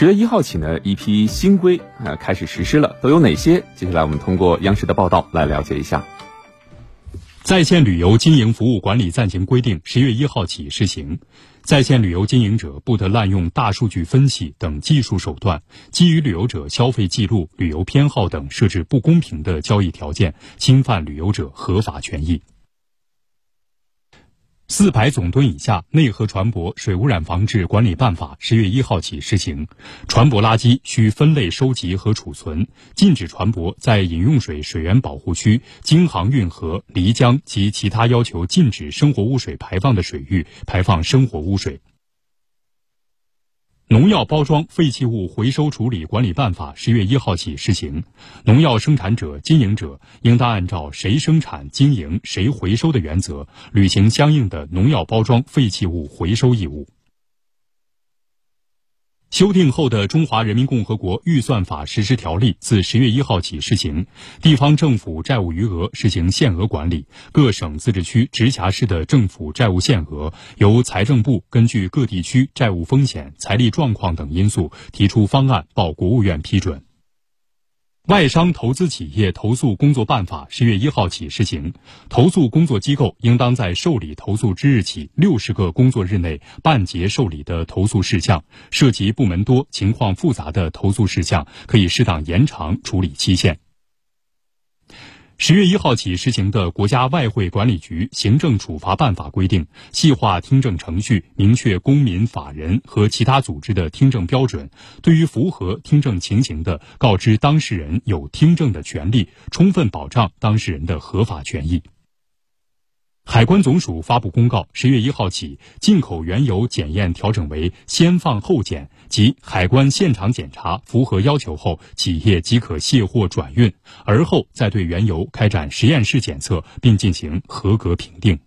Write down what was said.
十月一号起呢，一批新规啊开始实施了，都有哪些？接下来我们通过央视的报道来了解一下。在线旅游经营服务管理暂行规定十月一号起施行，在线旅游经营者不得滥用大数据分析等技术手段，基于旅游者消费记录、旅游偏好等设置不公平的交易条件，侵犯旅游者合法权益。四百总吨以下内河船舶水污染防治管理办法十月一号起施行，船舶垃圾需分类收集和储存，禁止船舶在饮用水水源保护区、京杭运河、漓江及其他要求禁止生活污水排放的水域排放生活污水。农药包装废弃物回收处理管理办法十月一号起施行，农药生产者、经营者应当按照谁生产、经营、谁回收的原则，履行相应的农药包装废弃物回收义务。修订后的《中华人民共和国预算法实施条例》自十月一号起施行，地方政府债务余额实行限额管理，各省、自治区、直辖市的政府债务限额由财政部根据各地区债务风险、财力状况等因素提出方案报国务院批准。外商投资企业投诉工作办法十月一号起施行，投诉工作机构应当在受理投诉之日起六十个工作日内办结受理的投诉事项，涉及部门多、情况复杂的投诉事项，可以适当延长处理期限。十月一号起实行的《国家外汇管理局行政处罚办法》规定，细化听证程序，明确公民、法人和其他组织的听证标准。对于符合听证情形的，告知当事人有听证的权利，充分保障当事人的合法权益。海关总署发布公告，十月一号起，进口原油检验调整为先放后检，即海关现场检查符合要求后，企业即可卸货转运，而后再对原油开展实验室检测，并进行合格评定。